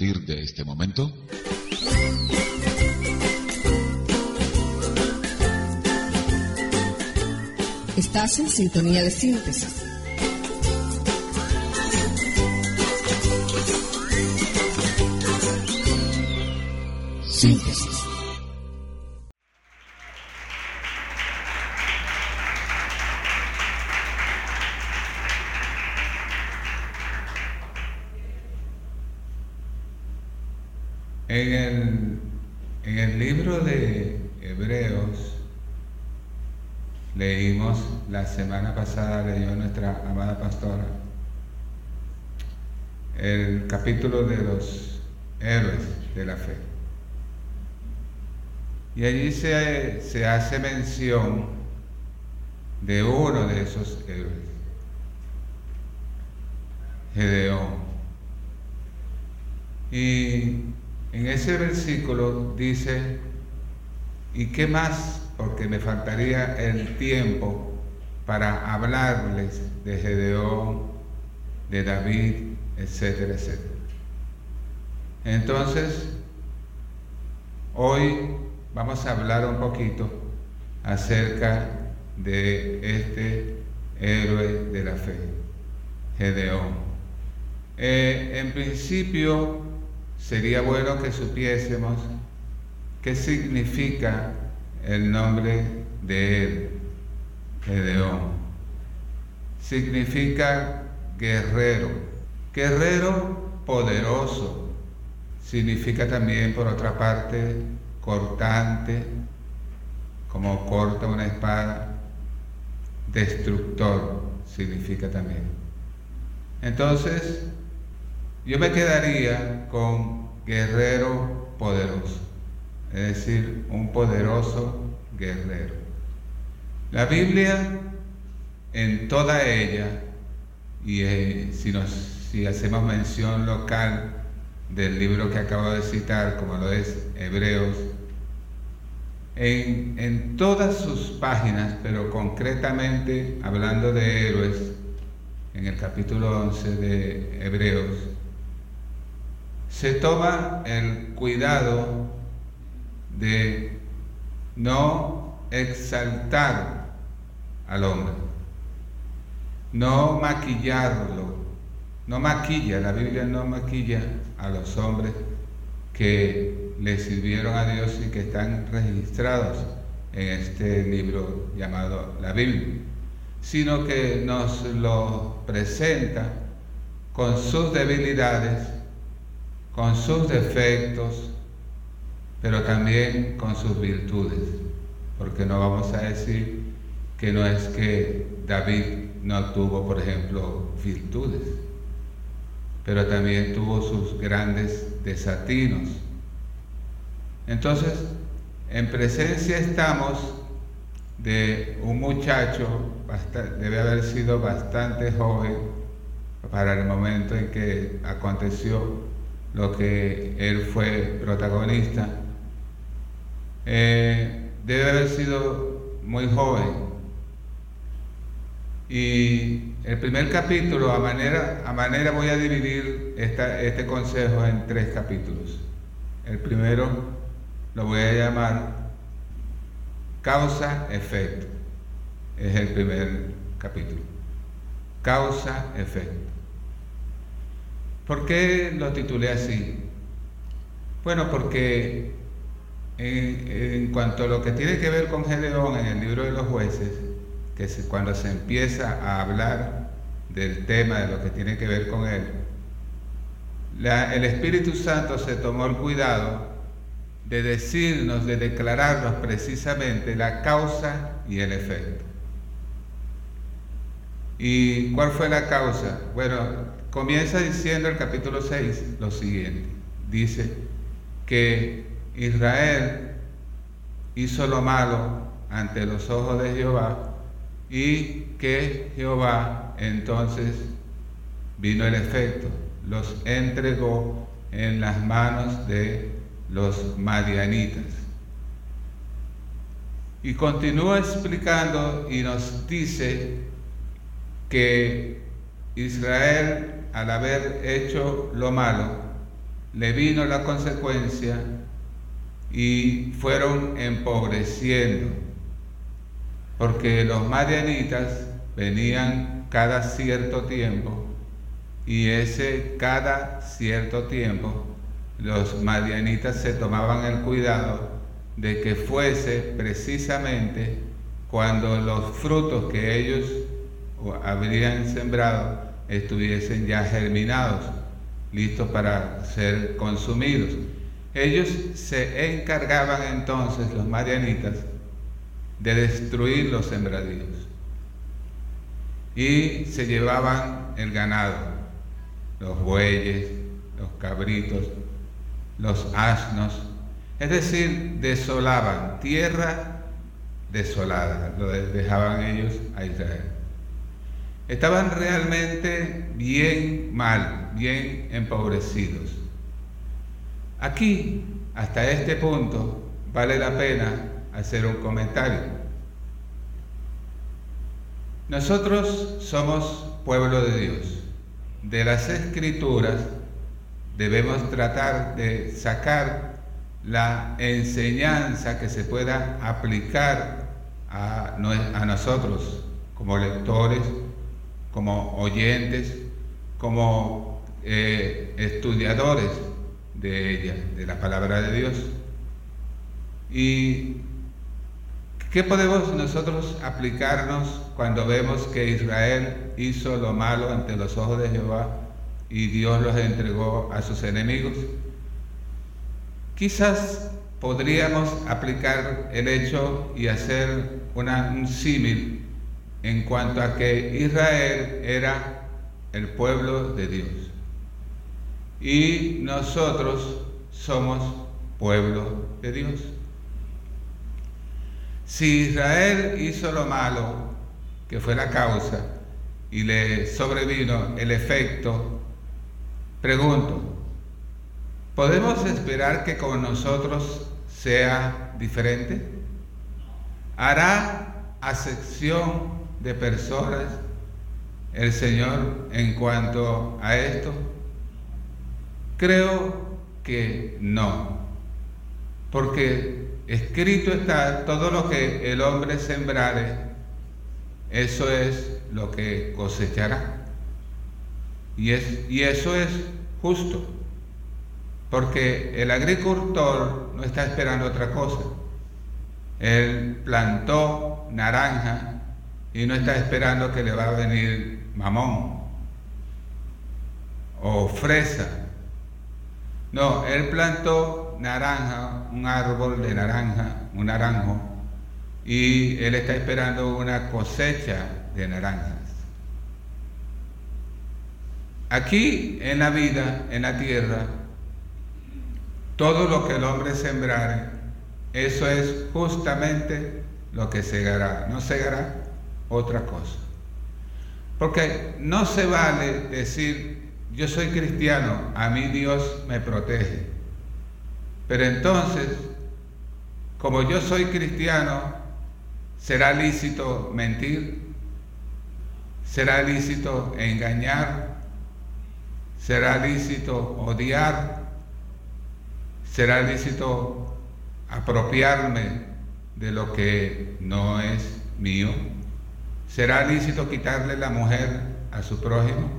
partir de este momento? Estás en sintonía de síntesis. Síntesis. La semana pasada leyó nuestra amada pastora, el capítulo de los héroes de la fe. Y allí se, se hace mención de uno de esos héroes, Gedeón. Y en ese versículo dice, ¿y qué más? Porque me faltaría el tiempo para hablarles de Gedeón, de David, etcétera, etcétera. Entonces, hoy vamos a hablar un poquito acerca de este héroe de la fe, Gedeón. Eh, en principio, sería bueno que supiésemos qué significa el nombre de él, Gedeón. Significa guerrero, guerrero poderoso. Significa también, por otra parte, cortante, como corta una espada. Destructor significa también. Entonces, yo me quedaría con guerrero poderoso, es decir, un poderoso guerrero. La Biblia, en toda ella, y eh, si, hacemos mención local del libro que acabo de citar, como lo es Hebreos, en, en todas sus páginas, pero concretamente hablando de héroes, en el capítulo 11 de Hebreos, se toma el cuidado de no exaltar al hombre, no maquillarlo, no maquilla, la Biblia no maquilla a los hombres que le sirvieron a Dios y que están registrados en este libro llamado la Biblia, sino que nos lo presenta con sus debilidades, con sus defectos, pero también con sus virtudes, porque no vamos a decir que no es que David no tuvo, por ejemplo, virtudes, pero también tuvo sus grandes desatinos. Entonces, en presencia estamos de un muchacho, debe haber sido bastante joven para el momento en que aconteció lo que él fue protagonista, eh, debe haber sido muy joven. Y el primer capítulo, a manera, a manera voy a dividir este consejo en tres capítulos. El primero lo voy a llamar causa-efecto. Es el primer capítulo. Causa-efecto. ¿Por qué lo titulé así? Bueno, porque en, cuanto a lo que tiene que ver con Gedeón en el libro de los jueces, que cuando se empieza a hablar del tema de lo que tiene que ver con él, el Espíritu Santo se tomó el cuidado de decirnos, de declararnos precisamente la causa y el efecto. ¿Y cuál fue la causa? Bueno, Comienza diciendo el capítulo 6 lo siguiente. Dice que Israel hizo lo malo ante los ojos de Jehová y que Jehová entonces vino el efecto, los entregó en las manos de los madianitas. Y continúa explicando y nos dice que Israel al haber hecho lo malo, le vino la consecuencia y fueron empobreciendo, porque los madianitas venían cada cierto tiempo y ese cada cierto tiempo los madianitas se tomaban el cuidado de que fuese precisamente cuando los frutos que ellos habrían sembrado estuviesen ya germinados, listos para ser consumidos. Ellos se encargaban entonces, los marianitas, de destruir los sembradíos y se llevaban el ganado, los bueyes, los cabritos, los asnos, es decir, desolaban tierra desolada, lo dejaban ellos a Israel. Estaban realmente bien mal, bien empobrecidos. Aquí, hasta este punto, vale la pena hacer un comentario. Nosotros somos pueblo de Dios. De las escrituras debemos tratar de sacar la enseñanza que se pueda aplicar a, nosotros como lectores, como oyentes, como eh, estudiadores de ella, de la palabra de Dios. ¿Y qué podemos nosotros aplicarnos cuando vemos que Israel hizo lo malo ante los ojos de Jehová y Dios los entregó a sus enemigos? Quizás podríamos aplicar el hecho y hacer un símil en cuanto a que Israel era el pueblo de Dios y nosotros somos pueblo de Dios. Si Israel hizo lo malo, que fue la causa, y le sobrevino el efecto, pregunto, ¿podemos esperar que con nosotros sea diferente? ¿Hará acepción de personas el Señor en cuanto a esto? Creo que no, porque escrito está todo lo que el hombre sembrare, eso es lo que cosechará. Y, es, y eso es justo, porque el agricultor no está esperando otra cosa. Él plantó naranja y no está esperando que le va a venir mamón o fresa. No, él plantó naranja, un árbol de naranja, un naranjo, y él está esperando una cosecha de naranjas. Aquí en la vida, en la tierra, todo lo que el hombre sembrare, eso es justamente lo que segará. No segará otra cosa. Porque no se vale decir, yo soy cristiano, a mí Dios me protege. Pero entonces, como yo soy cristiano, ¿será lícito mentir? ¿Será lícito engañar? ¿Será lícito odiar? ¿Será lícito apropiarme de lo que no es mío? ¿Será lícito quitarle la mujer a su prójimo?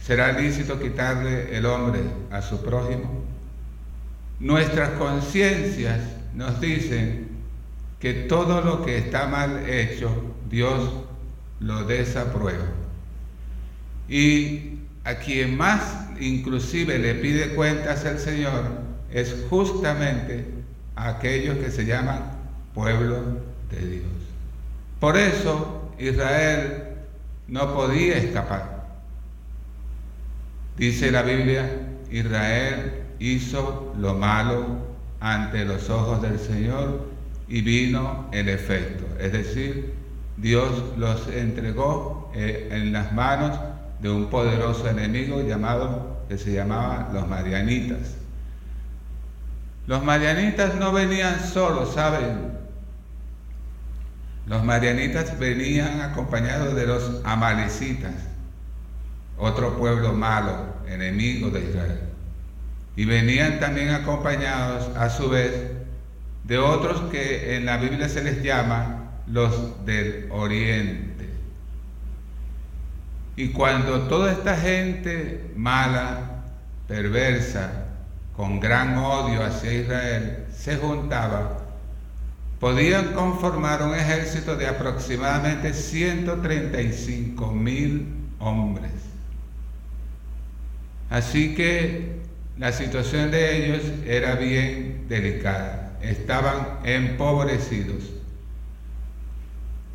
¿Será lícito quitarle el hombre a su prójimo? Nuestras conciencias nos dicen que todo lo que está mal hecho, Dios lo desaprueba. Y a quien más inclusive le pide cuentas al Señor es justamente a aquellos que se llaman pueblo de Dios. Por eso Israel no podía escapar. Dice la Biblia, Israel hizo lo malo ante los ojos del Señor y vino el efecto. Es decir, Dios los entregó eh, en las manos de un poderoso enemigo llamado, que se llamaba los marianitas. Los marianitas no venían solos, ¿saben? Los marianitas venían acompañados de los amalecitas, otro pueblo malo, enemigo de Israel. Y venían también acompañados a su vez de otros que en la Biblia se les llama los del oriente. Y cuando toda esta gente mala, perversa, con gran odio hacia Israel, se juntaba, podían conformar un ejército de aproximadamente 135 mil hombres. Así que la situación de ellos era bien delicada, estaban empobrecidos.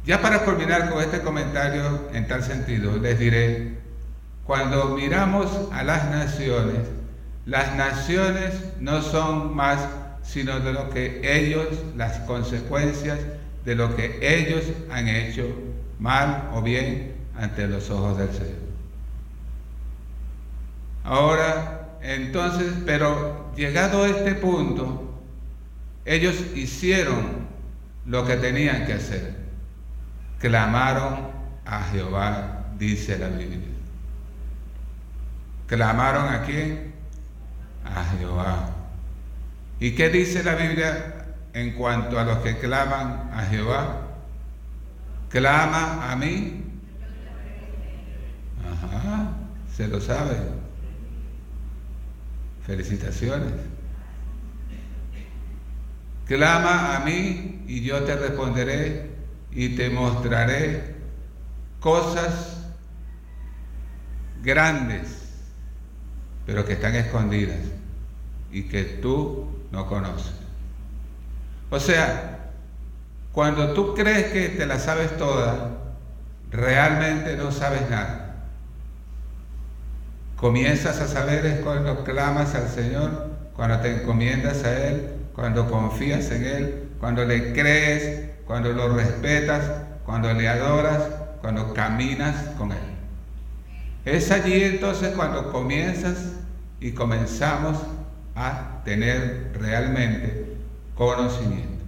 Ya para culminar con este comentario en tal sentido, les diré, cuando miramos a las naciones, las naciones no son más sino de lo que ellos, las consecuencias de lo que ellos han hecho mal o bien ante los ojos del Señor. Ahora, entonces, pero llegado a este punto, ellos hicieron lo que tenían que hacer. Clamaron a Jehová, dice la Biblia. ¿Clamaron a quién? A Jehová. ¿Y qué dice la Biblia en cuanto a los que claman a Jehová? Clama a mí. Ajá, se lo sabe. Felicitaciones. Clama a mí y yo te responderé y te mostraré cosas grandes, pero que están escondidas y que tú no conoces. O sea, cuando tú crees que te la sabes toda, realmente no sabes nada. Comienzas a saber es cuando clamas al Señor, cuando te encomiendas a Él, cuando confías en Él, cuando le crees, cuando lo respetas, cuando le adoras, cuando caminas con Él. Es allí entonces cuando comienzas y comenzamos a tener realmente conocimiento.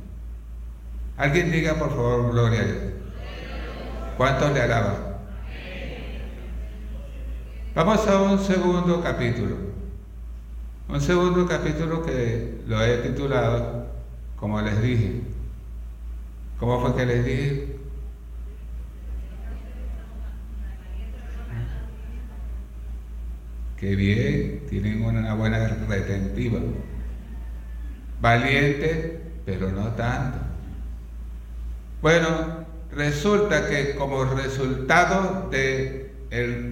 Alguien diga por favor gloria a Dios. ¿Cuántos le alaban? Vamos a un segundo capítulo. Un segundo capítulo que lo he titulado, como les dije. ¿Cómo fue que les dije? Qué bien, tienen una buena retentiva. Valiente, pero no tanto. Bueno, resulta que como resultado de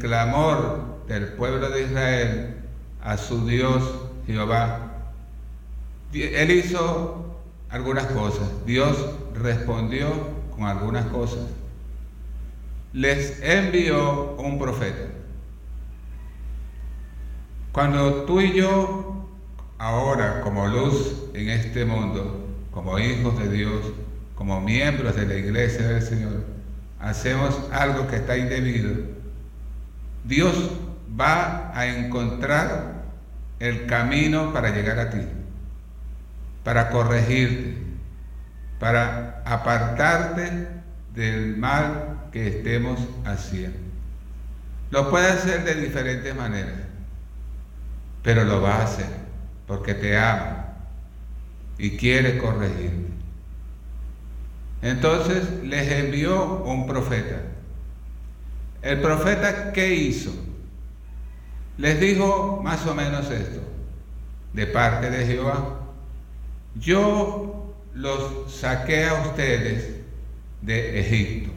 clamor del pueblo de Israel a su Dios Jehová, él hizo algunas cosas. Dios respondió con algunas cosas. Les envió un profeta. Cuando tú y yo, ahora como luz en este mundo, como hijos de Dios, como miembros de la iglesia del Señor, hacemos algo que está indebido, Dios va a encontrar el camino para llegar a ti, para corregirte, para apartarte del mal que estemos haciendo. Lo puede hacer de diferentes maneras, pero lo va a hacer porque te ama y quiere corregirte. Entonces les envió un profeta el profeta, ¿qué hizo? Les dijo más o menos esto, de parte de Jehová. Yo los saqué a ustedes de Egipto,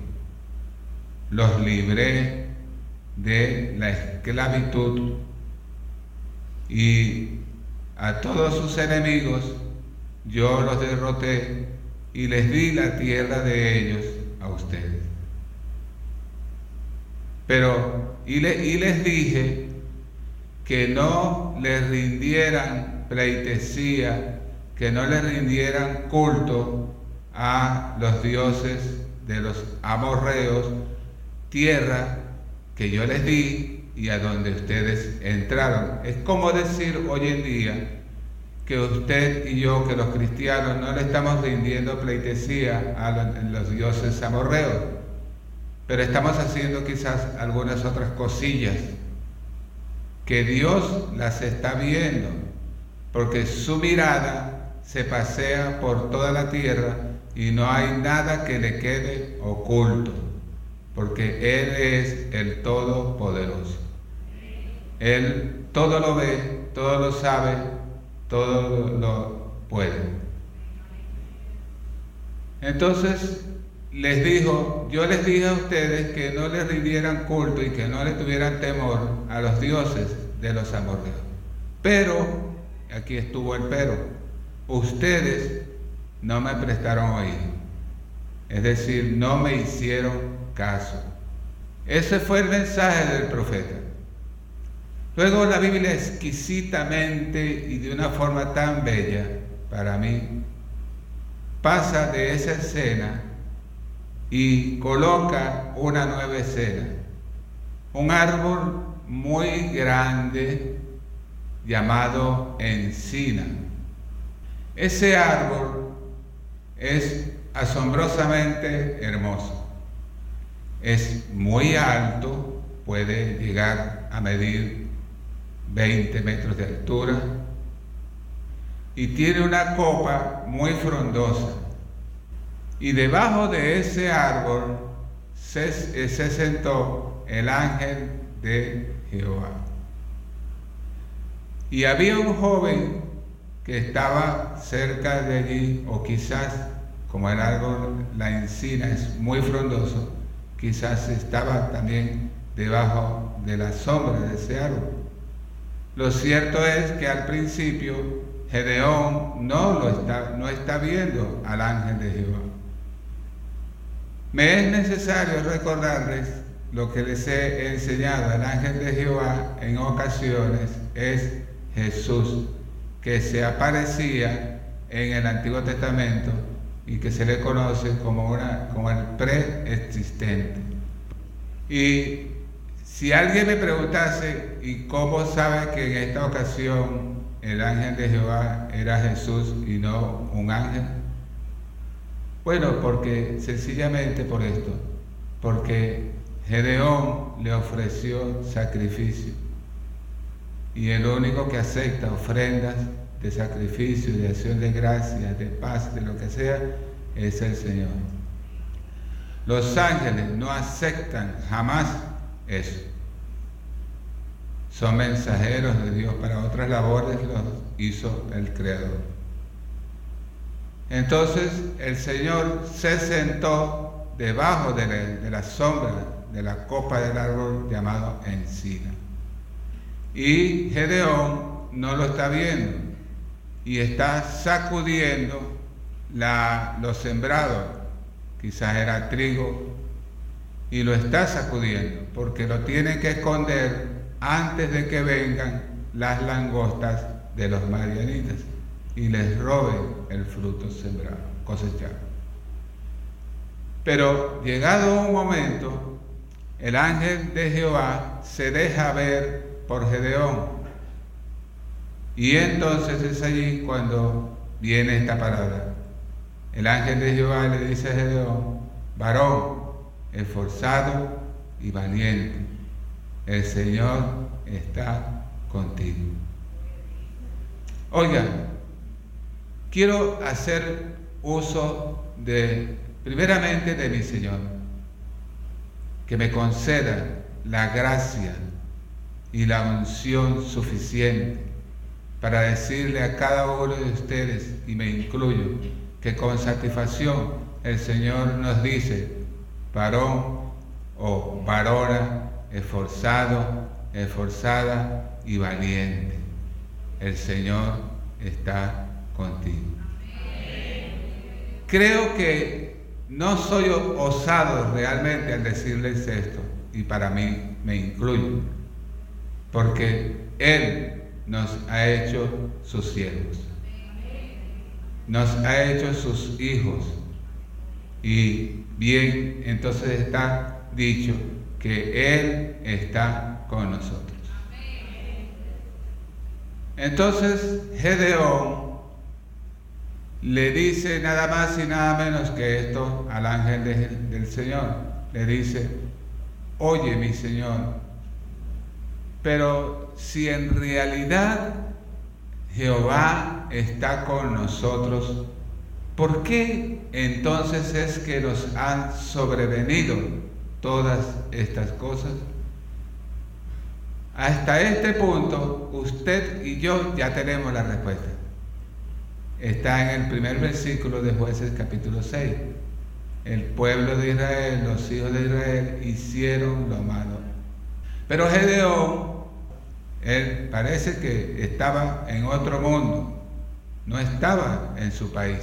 los libré de la esclavitud y a todos sus enemigos yo los derroté y les di la tierra de ellos a ustedes. Pero, y, les dije que no les rindieran pleitesía, que no les rindieran culto a los dioses de los amorreos, tierra que yo les di y a donde ustedes entraron. Es como decir hoy en día que usted y yo, que los cristianos, no le estamos rindiendo pleitesía a los dioses amorreos pero estamos haciendo quizás algunas otras cosillas que Dios las está viendo porque su mirada se pasea por toda la tierra y no hay nada que le quede oculto, porque Él es el Todopoderoso. Él todo lo ve, todo lo sabe, todo lo puede. Entonces les dijo, yo les dije a ustedes que no les rindieran culto y que no le tuvieran temor a los dioses de los amorreos. Pero, aquí estuvo el pero, ustedes no me prestaron oído. Es decir, no me hicieron caso. Ese fue el mensaje del profeta. Luego la Biblia exquisitamente y de una forma tan bella para mí pasa de esa escena y coloca una nueva escena. Un árbol muy grande llamado encina. Ese árbol es asombrosamente hermoso. Es muy alto, puede llegar a medir 20 metros de altura y tiene una copa muy frondosa. Y debajo de ese árbol se, se sentó el ángel de Jehová. Y había un joven que estaba cerca de allí, o quizás, como el árbol, la encina es muy frondoso, quizás estaba también debajo de la sombra de ese árbol. Lo cierto es que al principio Gedeón no lo está, no está viendo al ángel de Jehová. Me es necesario recordarles lo que les he enseñado. El ángel de Jehová en ocasiones es Jesús, que se aparecía en el Antiguo Testamento y que se le conoce como, una, como el preexistente. Y si alguien me preguntase, ¿y cómo sabe que en esta ocasión el ángel de Jehová era Jesús y no un ángel? Bueno, porque sencillamente por esto, porque Gedeón le ofreció sacrificio y el único que acepta ofrendas de sacrificio, de acción de gracia, de paz, de lo que sea, es el Señor. Los ángeles no aceptan jamás eso. Son mensajeros de Dios para otras labores, los hizo el Creador. Entonces el Señor se sentó debajo de la, sombra de la copa del árbol llamado encina. Y Gedeón no lo está viendo y está sacudiendo los sembrados, quizás era trigo, y lo está sacudiendo porque lo tiene que esconder antes de que vengan las langostas de los marianitas y les roben el fruto sembrado, cosechado. Pero llegado un momento, el ángel de Jehová se deja ver por Gedeón. Y entonces es allí cuando viene esta palabra. El ángel de Jehová le dice a Gedeón, varón, esforzado y valiente, el Señor está contigo. Oiga, quiero hacer uso de, primeramente, de mi Señor, que me conceda la gracia y la unción suficiente para decirle a cada uno de ustedes, y me incluyo, que con satisfacción el Señor nos dice, varón o varona, esforzado, esforzada y valiente. El Señor está contigo. Creo que no soy osado realmente al decirles esto, y para mí me incluyo, porque Él nos ha hecho sus siervos, nos ha hecho sus hijos, y bien, entonces está dicho que Él está con nosotros. Entonces Gedeón le dice nada más y nada menos que esto al ángel del Señor. Le dice, oye mi Señor, pero si en realidad Jehová está con nosotros, ¿por qué entonces es que nos han sobrevenido todas estas cosas? Hasta este punto, usted y yo ya tenemos la respuesta. Está en el primer versículo de jueces capítulo 6. El pueblo de Israel, los hijos de Israel, hicieron lo malo. Pero Gedeón, él parece que estaba en otro mundo, no estaba en su país,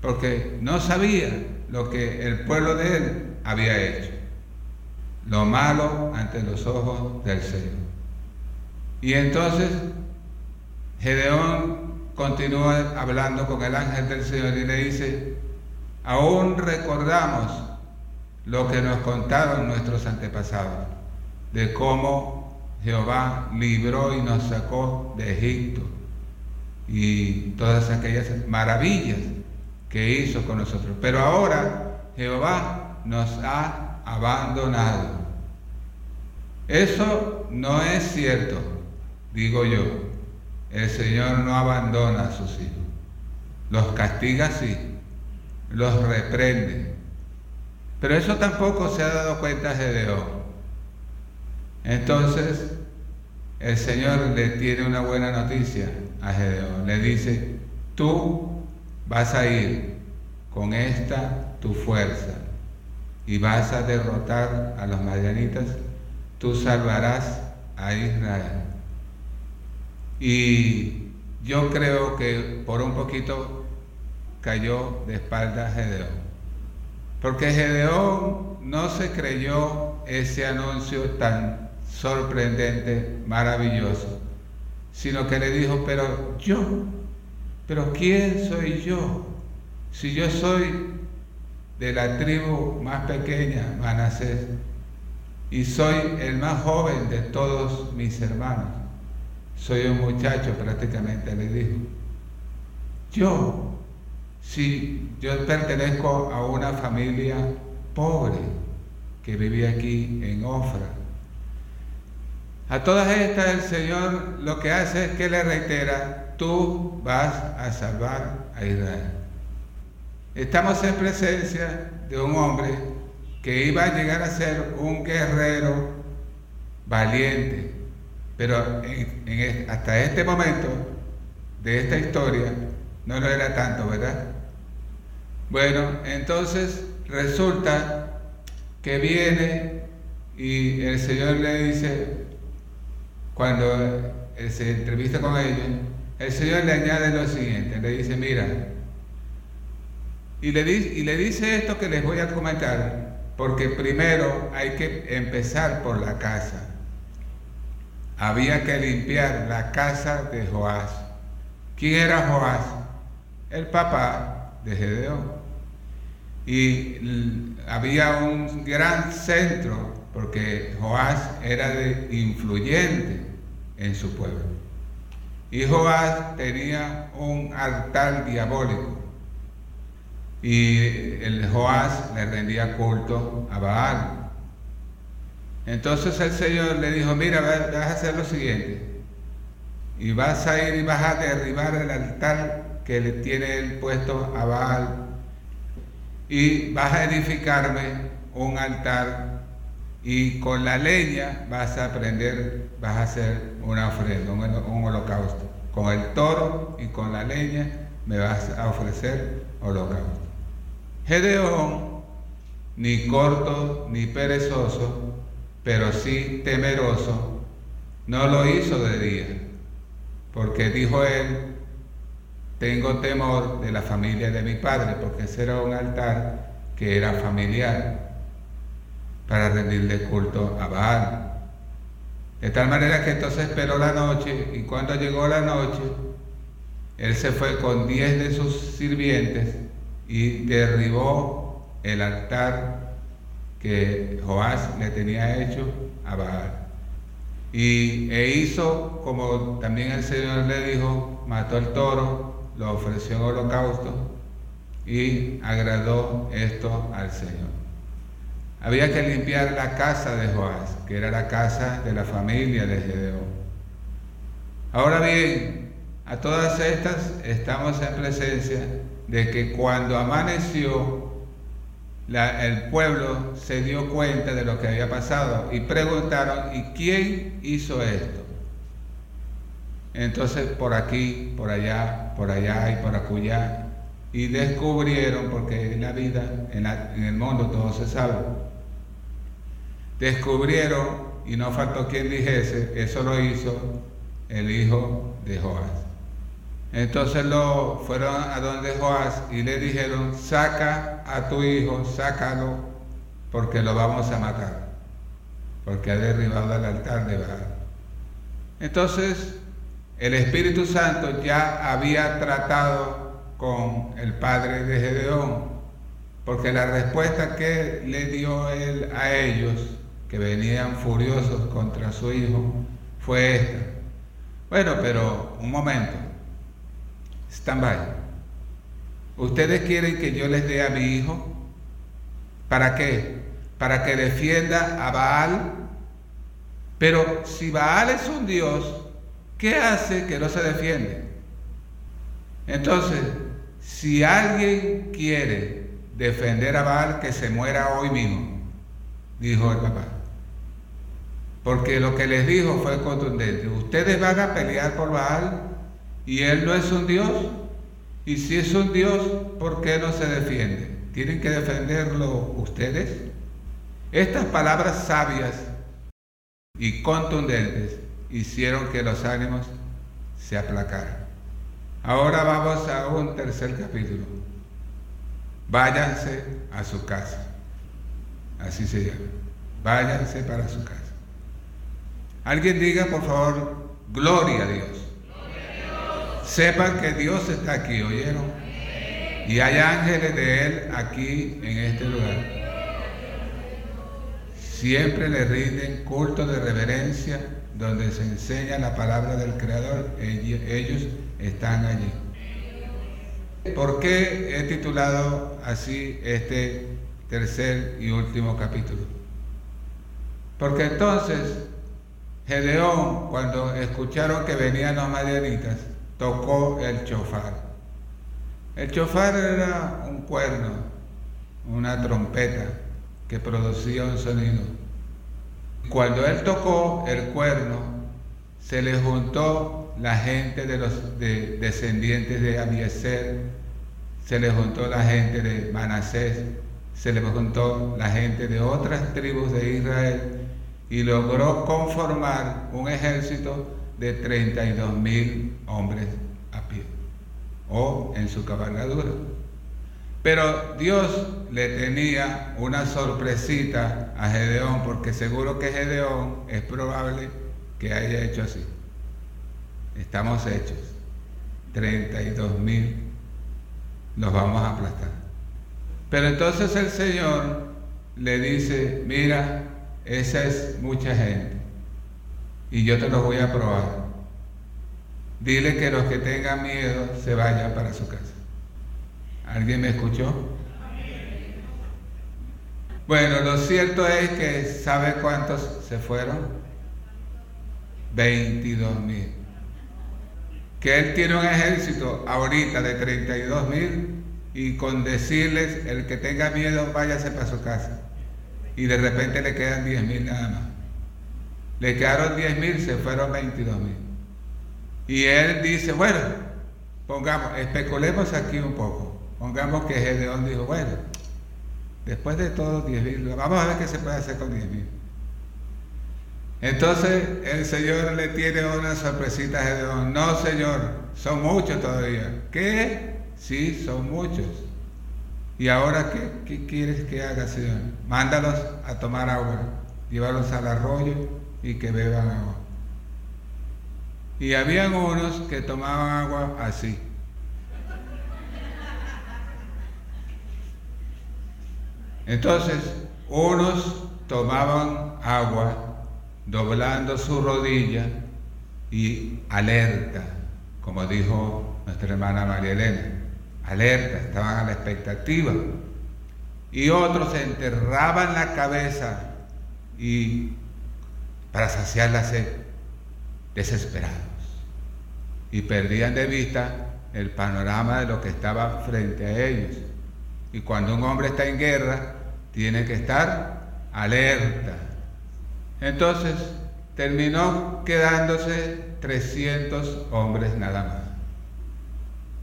porque no sabía lo que el pueblo de él había hecho lo malo ante los ojos del Señor. Y entonces Gedeón continúa hablando con el ángel del Señor y le dice, aún recordamos lo que nos contaron nuestros antepasados, de cómo Jehová libró y nos sacó de Egipto y todas aquellas maravillas que hizo con nosotros. Pero ahora Jehová nos ha abandonado. Eso no es cierto, digo yo. El Señor no abandona a sus hijos. Los castiga sí, los reprende. Pero eso tampoco se ha dado cuenta Gedeón. Entonces, el Señor le tiene una buena noticia a Gedeón. Le dice, tú vas a ir con esta tu fuerza y vas a derrotar a los madianitas tú salvarás a Israel. Y yo creo que por un poquito cayó de espalda Gedeón. Porque Gedeón no se creyó ese anuncio tan sorprendente, maravilloso, sino que le dijo, pero yo, pero ¿quién soy yo? Si yo soy de la tribu más pequeña, Manasés, y soy el más joven de todos mis hermanos. Soy un muchacho prácticamente, le dijo. Yo, si yo pertenezco a una familia pobre que vivía aquí en Ofra. A todas estas el Señor lo que hace es que le reitera, tú vas a salvar a Israel. Estamos en presencia de un hombre que iba a llegar a ser un guerrero valiente. Pero hasta este momento de esta historia no lo era tanto, ¿verdad? Bueno, entonces resulta que viene y el Señor le dice, cuando se entrevista con ellos, el Señor le añade lo siguiente, le dice, mira, y le, y le dice esto que les voy a comentar, porque primero hay que empezar por la casa. Había que limpiar la casa de Joás. ¿Quién era Joás? El papá de Gedeón. Y había un gran centro, porque Joás era de influyente en su pueblo. Y Joás tenía un altar diabólico y el Joás le rendía culto a Baal. Entonces el Señor le dijo, mira, vas a hacer lo siguiente, y vas a ir y vas a derribar el altar que le tiene él puesto a Baal, y vas a edificarme un altar, y con la leña vas a prender, vas a hacer una ofrenda, un, holocausto. Con el toro y con la leña me vas a ofrecer holocausto. Gedeón, ni corto ni perezoso, pero sí temeroso, no lo hizo de día, porque dijo él, tengo temor de la familia de mi padre, porque ese era un altar que era familiar para rendirle culto a Baal. De tal manera que entonces esperó la noche y cuando llegó la noche, él se fue con diez de sus sirvientes y derribó el altar que Joás le tenía hecho a Baal. Y e hizo como también el Señor le dijo, mató el toro, lo ofreció en holocausto y agradó esto al Señor. Había que limpiar la casa de Joás, que era la casa de la familia de Gedeón. Ahora bien, A todas estas estamos en presencia de que cuando amaneció, el pueblo se dio cuenta de lo que había pasado y preguntaron, ¿y quién hizo esto? Entonces por aquí, por allá, por allá y por acullá, y descubrieron, porque en la vida, en, en el mundo todo se sabe, descubrieron, y no faltó quien dijese, eso lo hizo el hijo de Joás. Entonces lo fueron a donde Joás y le dijeron, saca a tu hijo, sácalo, porque lo vamos a matar, porque ha derribado el altar de Baal. Entonces el Espíritu Santo ya había tratado con el padre de Gedeón, porque la respuesta que le dio él a ellos, que venían furiosos contra su hijo, fue esta. Bueno, pero un momento, stand by. ¿Ustedes quieren que yo les dé a mi hijo? ¿Para qué? Para que defienda a Baal. Pero si Baal es un Dios, ¿Qué hace que no se defiende? Entonces, si alguien quiere defender a Baal, que se muera hoy mismo, dijo el papá. Porque lo que les dijo fue contundente. Ustedes van a pelear por Baal y él no es un Dios. Y si es un Dios, ¿por qué no se defiende? ¿Tienen que defenderlo ustedes? Estas palabras sabias y contundentes hicieron que los ánimos se aplacaran. Ahora vamos a un tercer capítulo. Váyanse a su casa. Así se llama. Váyanse para su casa. Alguien diga, por favor, gloria a Dios. Sepan que Dios está aquí, ¿oyeron? Y hay ángeles de Él aquí en este lugar. Siempre le rinden culto de reverencia donde se enseña la palabra del Creador, ellos están allí. ¿Por qué he titulado así este tercer y último capítulo? Porque entonces Gedeón, cuando escucharon que venían los madianitas, tocó el chofar. El chofar era un cuerno, una trompeta que producía un sonido. Cuando él tocó el cuerno, se le juntó la gente de los descendientes de Abieser, se le juntó la gente de Manasés, se le juntó la gente de otras tribus de Israel y logró conformar un ejército de 32 mil hombres a pie o en su cabalgadura. Pero Dios le tenía una sorpresita a Gedeón, porque seguro que Gedeón es probable que haya hecho así. Estamos hechos. 32 mil los vamos a aplastar. Pero entonces el Señor le dice, mira, esa es mucha gente y yo te los voy a probar. Dile que los que tengan miedo se vayan para su casa. ¿Alguien me escuchó? Bueno, lo cierto es que, ¿sabe cuántos se fueron? 22 mil. Que él tiene un ejército ahorita de 32 mil y con decirles, el que tenga miedo, váyase para su casa. Y de repente le quedan 10 mil nada más. Le quedaron 10 mil, se fueron 22 mil. Y él dice, bueno, pongamos, especulemos aquí un poco. Pongamos que Gedeón dijo, bueno, después de todo 10 mil, vamos a ver qué se puede hacer con 10 mil. Entonces el Señor le tiene una sorpresita a Gedeón. No, Señor, son muchos todavía. ¿Qué? Sí, son muchos. ¿Y ahora qué, qué quieres que haga, Señor? Mándalos a tomar agua, llévalos al arroyo y que beban agua. Y habían unos que tomaban agua así. Entonces, unos tomaban agua doblando su rodilla y alerta, como dijo nuestra hermana María Elena, alerta, estaban a la expectativa. Y otros enterraban la cabeza y para saciar la sed, desesperados. y perdían de vista el panorama de lo que estaba frente a ellos. Y cuando un hombre está en guerra, tiene que estar alerta. Entonces terminó quedándose 300 hombres nada más.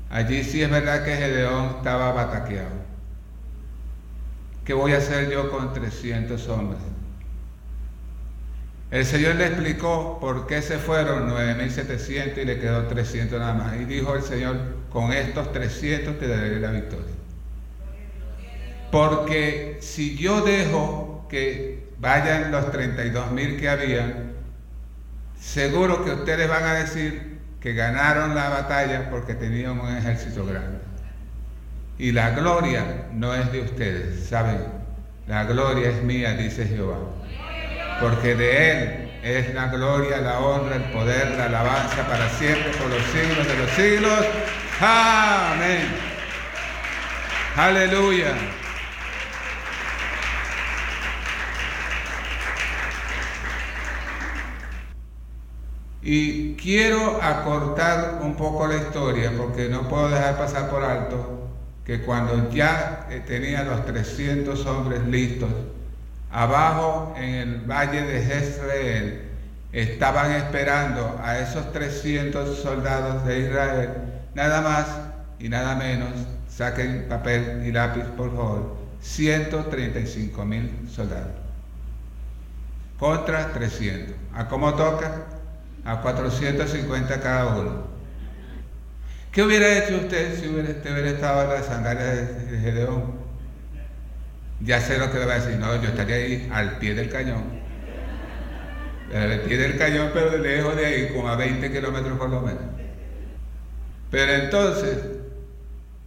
Allí sí es verdad que Gedeón estaba bataqueado. ¿Qué voy a hacer yo con 300 hombres? El Señor le explicó por qué se fueron 9.700 y le quedó 300 nada más. Y dijo el Señor, con estos 300 te daré la victoria. Porque si yo dejo que vayan los 32.000 que habían, seguro que ustedes van a decir que ganaron la batalla porque tenían un ejército grande. Y la gloria no es de ustedes, ¿saben? La gloria es mía, dice Jehová. Porque de Él es la gloria, la honra, el poder, la alabanza para siempre, por los siglos de los siglos. Amén. Aleluya. Y quiero acortar un poco la historia porque no puedo dejar pasar por alto que cuando ya eh, tenía los 300 hombres listos, abajo en el valle de Jezreel, estaban esperando a esos 300 soldados de Israel, nada más y nada menos, saquen papel y lápiz por favor, 135 mil soldados. Contra 300. ¿A cómo toca? A 450 cada uno. ¿Qué hubiera hecho usted si hubiera, hubiera estado en las sandalias de Gedeón? Ya sé lo que le va a decir. No, yo estaría ahí al pie del cañón. Al pie del cañón, pero lejos de ahí, como a 20 kilómetros por lo menos. Pero entonces,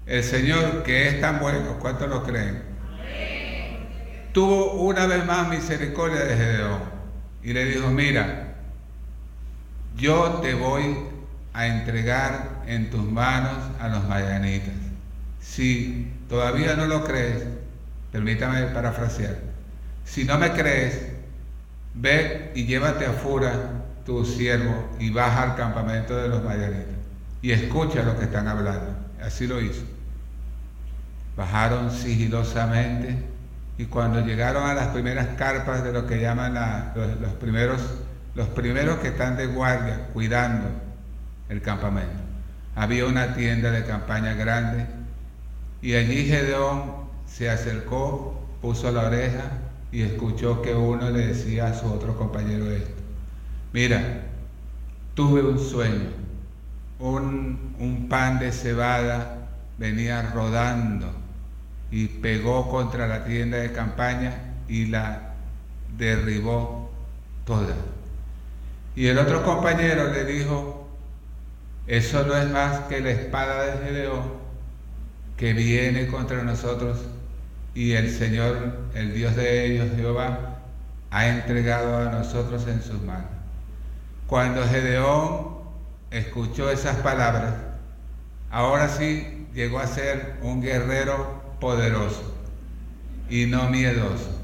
el Señor, que es tan bueno, ¿cuántos lo creen? Tuvo una vez más misericordia de Gedeón y le dijo, mira, yo te voy a entregar en tus manos a los mayanitas. Si todavía no lo crees, permítame parafrasear, si no me crees, ve y llévate a Fura, tu siervo, y baja al campamento de los mayanitas y escucha lo que están hablando. Así lo hizo. Bajaron sigilosamente y cuando llegaron a las primeras carpas de lo que llaman los, primeros, los primeros que están de guardia, cuidando, el campamento. Había una tienda de campaña grande y allí Gedeón se acercó, puso la oreja y escuchó que uno le decía a su otro compañero esto. Mira, tuve un sueño, un, un pan de cebada venía rodando y pegó contra la tienda de campaña y la derribó toda. Y el otro compañero le dijo, eso no es más que la espada de Gedeón que viene contra nosotros y el Señor, el Dios de ellos, Jehová, ha entregado a nosotros en sus manos. Cuando Gedeón escuchó esas palabras, ahora sí llegó a ser un guerrero poderoso y no miedoso.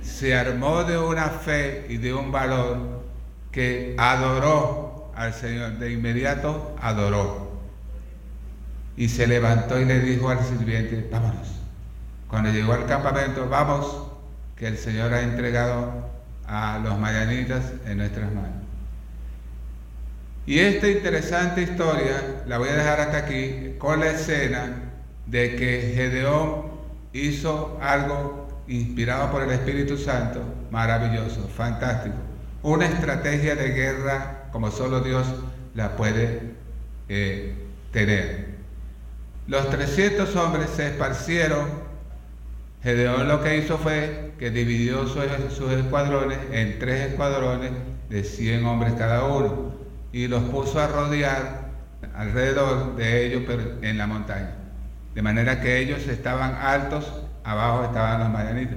Se armó de una fe y de un valor que adoró al Señor, de inmediato adoró. Y se levantó y le dijo al sirviente, vámonos. Cuando llegó al campamento, vamos, que el Señor ha entregado a los mayanitas en nuestras manos. Y esta interesante historia la voy a dejar hasta aquí con la escena de que Gedeón hizo algo inspirado por el Espíritu Santo, maravilloso, fantástico. Una estrategia de guerra como solo Dios la puede eh, tener. Los 300 hombres se esparcieron. Gedeón lo que hizo fue que dividió sus, escuadrones en tres escuadrones de 100 hombres cada uno y los puso a rodear alrededor de ellos en la montaña. De manera que ellos estaban altos, abajo estaban los mayanitas.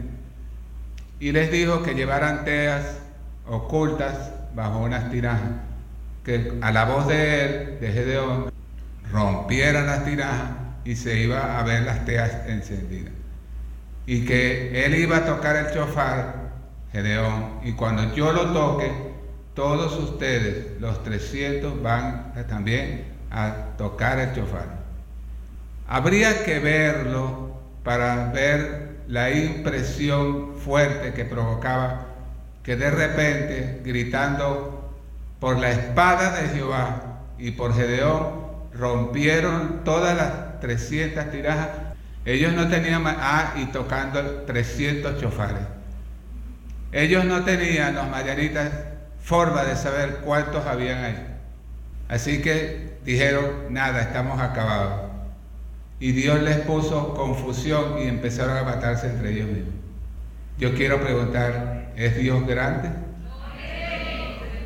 Y les dijo que llevaran teas ocultas bajo unas tirajas que a la voz de él, de Gedeón, rompieran las tirajas y se iba a ver las teas encendidas. Y que él iba a tocar el chofar, Gedeón, y cuando yo lo toque, todos ustedes, los 300, van también a tocar el chofar. Habría que verlo para ver la impresión fuerte que provocaba que de repente, gritando por la espada de Jehová y por Gedeón, rompieron todas las 300 tirajas. Ellos no tenían más, ah, y tocando 300 chofares. Ellos no tenían, los mayaritas, forma de saber cuántos habían ahí. Así que dijeron, nada, estamos acabados. Y Dios les puso confusión y empezaron a matarse entre ellos mismos. Yo quiero preguntar, ¿es Dios grande?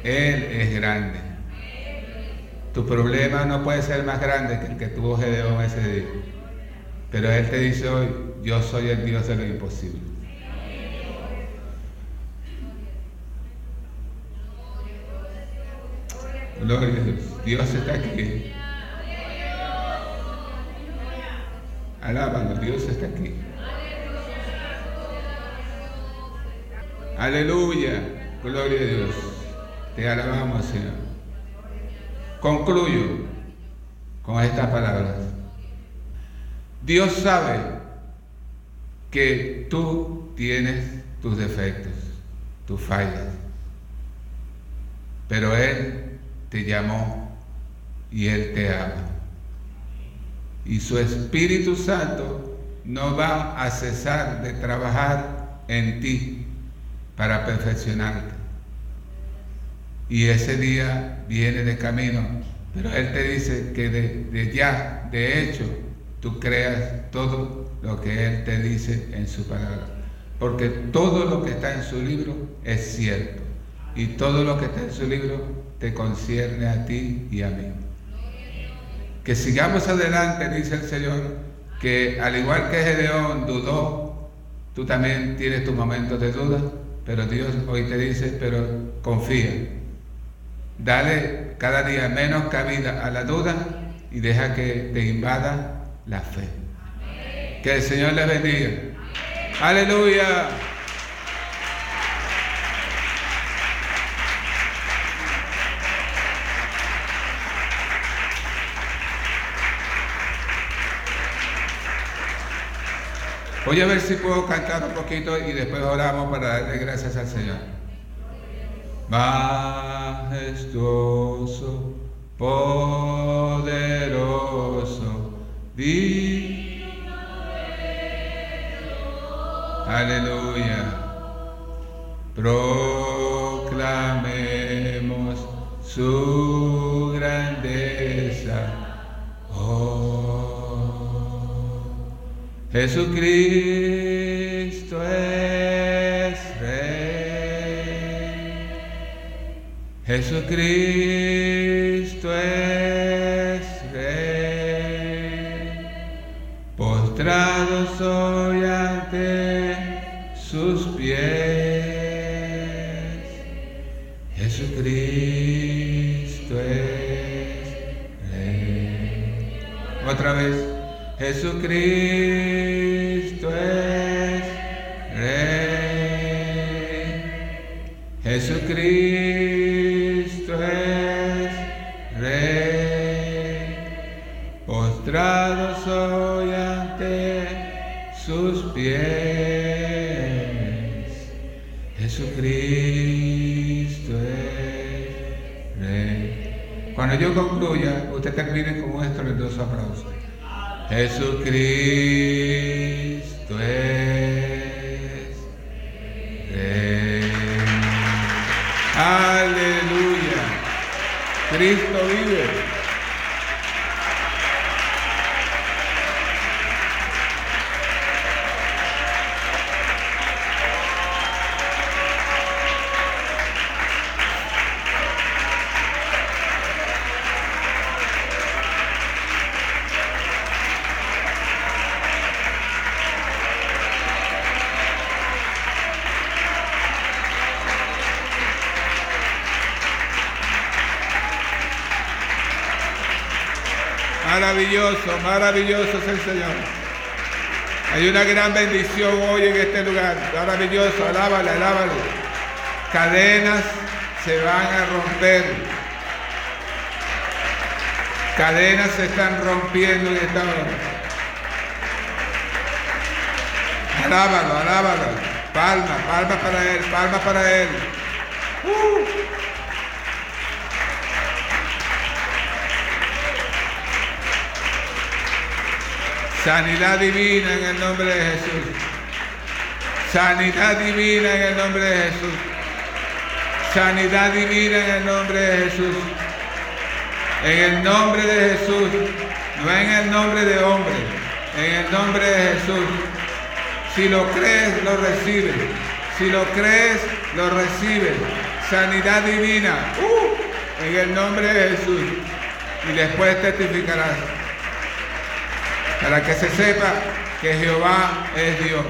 Él es grande. Tu problema no puede ser más grande que el que tuvo Gedeón ese día. Pero Él te dice hoy, yo soy el Dios de lo imposible. Gloria a Dios. Dios está aquí. Alábalo, Dios está aquí. Aleluya. Gloria a Dios. Te alabamos, Señor. Concluyo con estas palabras. Dios sabe que tú tienes tus defectos, tus fallas, pero Él te llamó y Él te ama. Y su Espíritu Santo no va a cesar de trabajar en ti para perfeccionarte. Y ese día viene de camino, pero Él te dice que de, de ya, de hecho, tú creas todo lo que Él te dice en su palabra. Porque todo lo que está en su libro es cierto. Y todo lo que está en su libro te concierne a ti y a mí. Que sigamos adelante, dice el Señor, que al igual que Gedeón dudó, tú también tienes tus momentos de duda, pero Dios hoy te dice, pero confía. Dale cada día menos cabida a la duda y deja que te invada la fe. Que el Señor les bendiga. Aleluya. Voy a ver si puedo cantar un poquito y después oramos para darle gracias al Señor. Majestuoso, poderoso, Aleluya. Proclamemos su grandeza. Jesucristo es Rey. Jesucristo es Jesucristo. Jesucristo es Rey, postrado soy ante sus pies. Jesucristo es Rey. Cuando yo concluya, usted termine con un estruendoso aplauso. Jesucristo es Maravilloso, es el Señor. Hay una gran bendición hoy en este lugar. Maravilloso, alábale, alábale. Cadenas se van a romper. Cadenas se están rompiendo y están... Alábalo, alábalo. Palma, palma para él, palma para él. Uh. Sanidad divina en el nombre de Jesús. Sanidad divina en el nombre de Jesús. Sanidad divina en el nombre de Jesús. En el nombre de Jesús. No en el nombre de hombre. En el nombre de Jesús. Si lo crees, lo recibes. Si lo crees, lo recibes. Sanidad divina. Uh, en el nombre de Jesús. Y después testificarás. Para que se sepa que Jehová es Dios.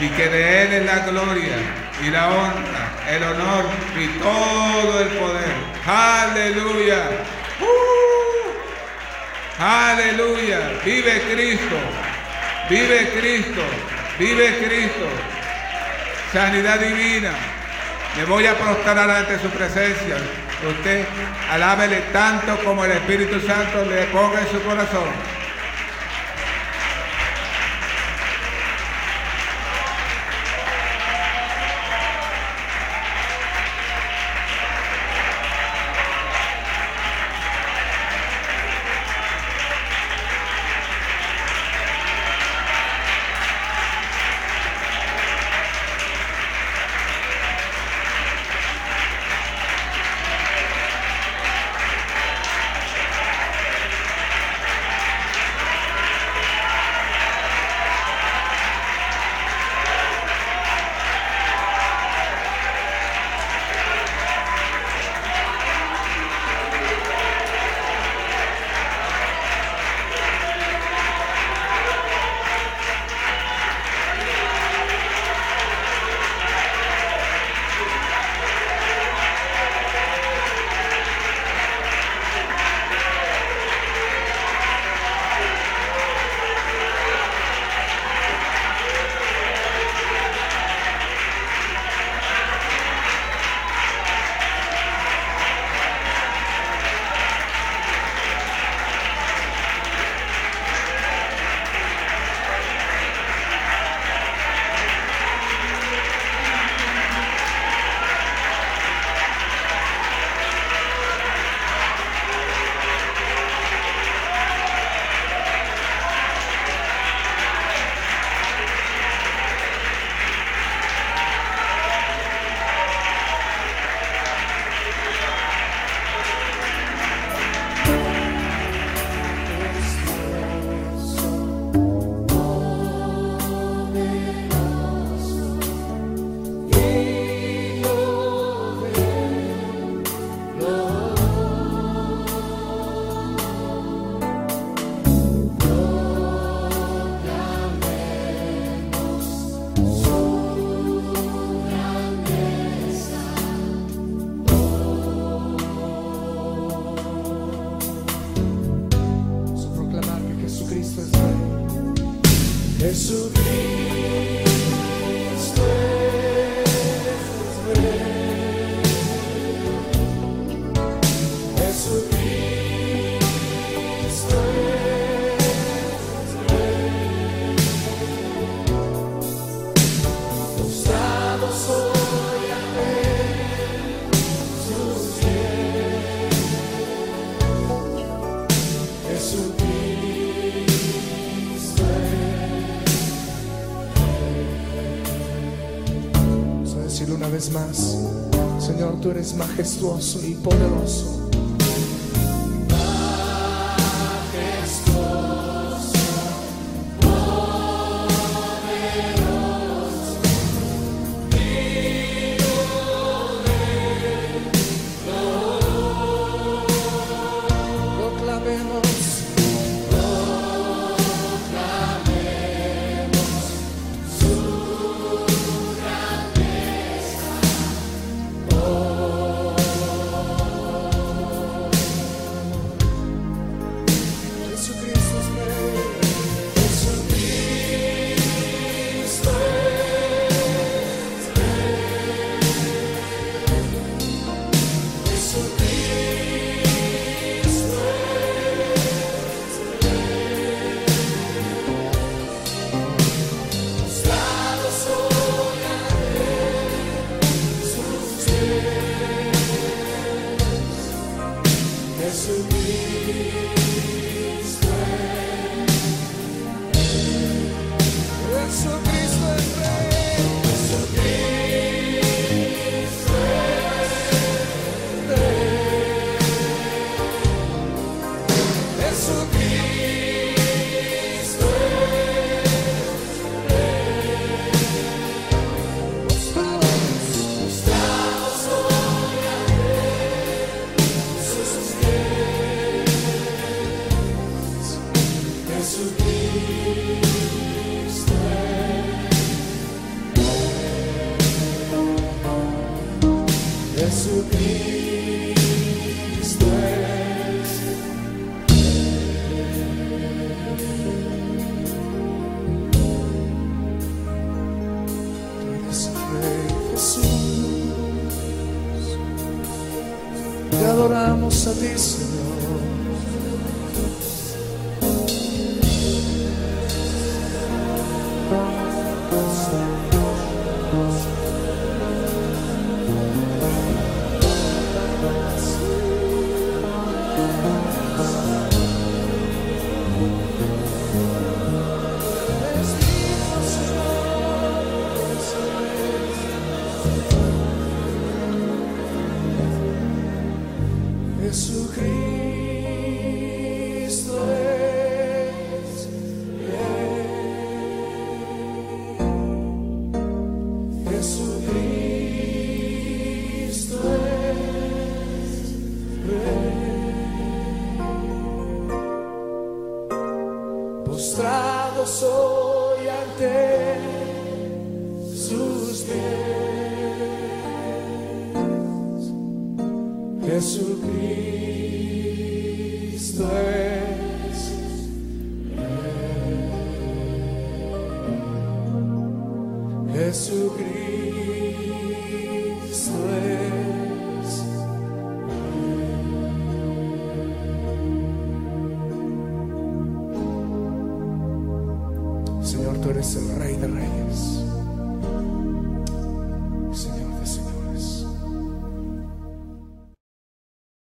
Y que de Él es la gloria y la honra, el honor y todo el poder. Aleluya. Uh, aleluya. Vive Cristo. Vive Cristo. Vive Cristo. Sanidad divina. Me voy a prostrar ante su presencia. Usted alábele tanto como el Espíritu Santo le ponga en su corazón. Más. Señor, tú eres majestuoso y poderoso. Jerusalem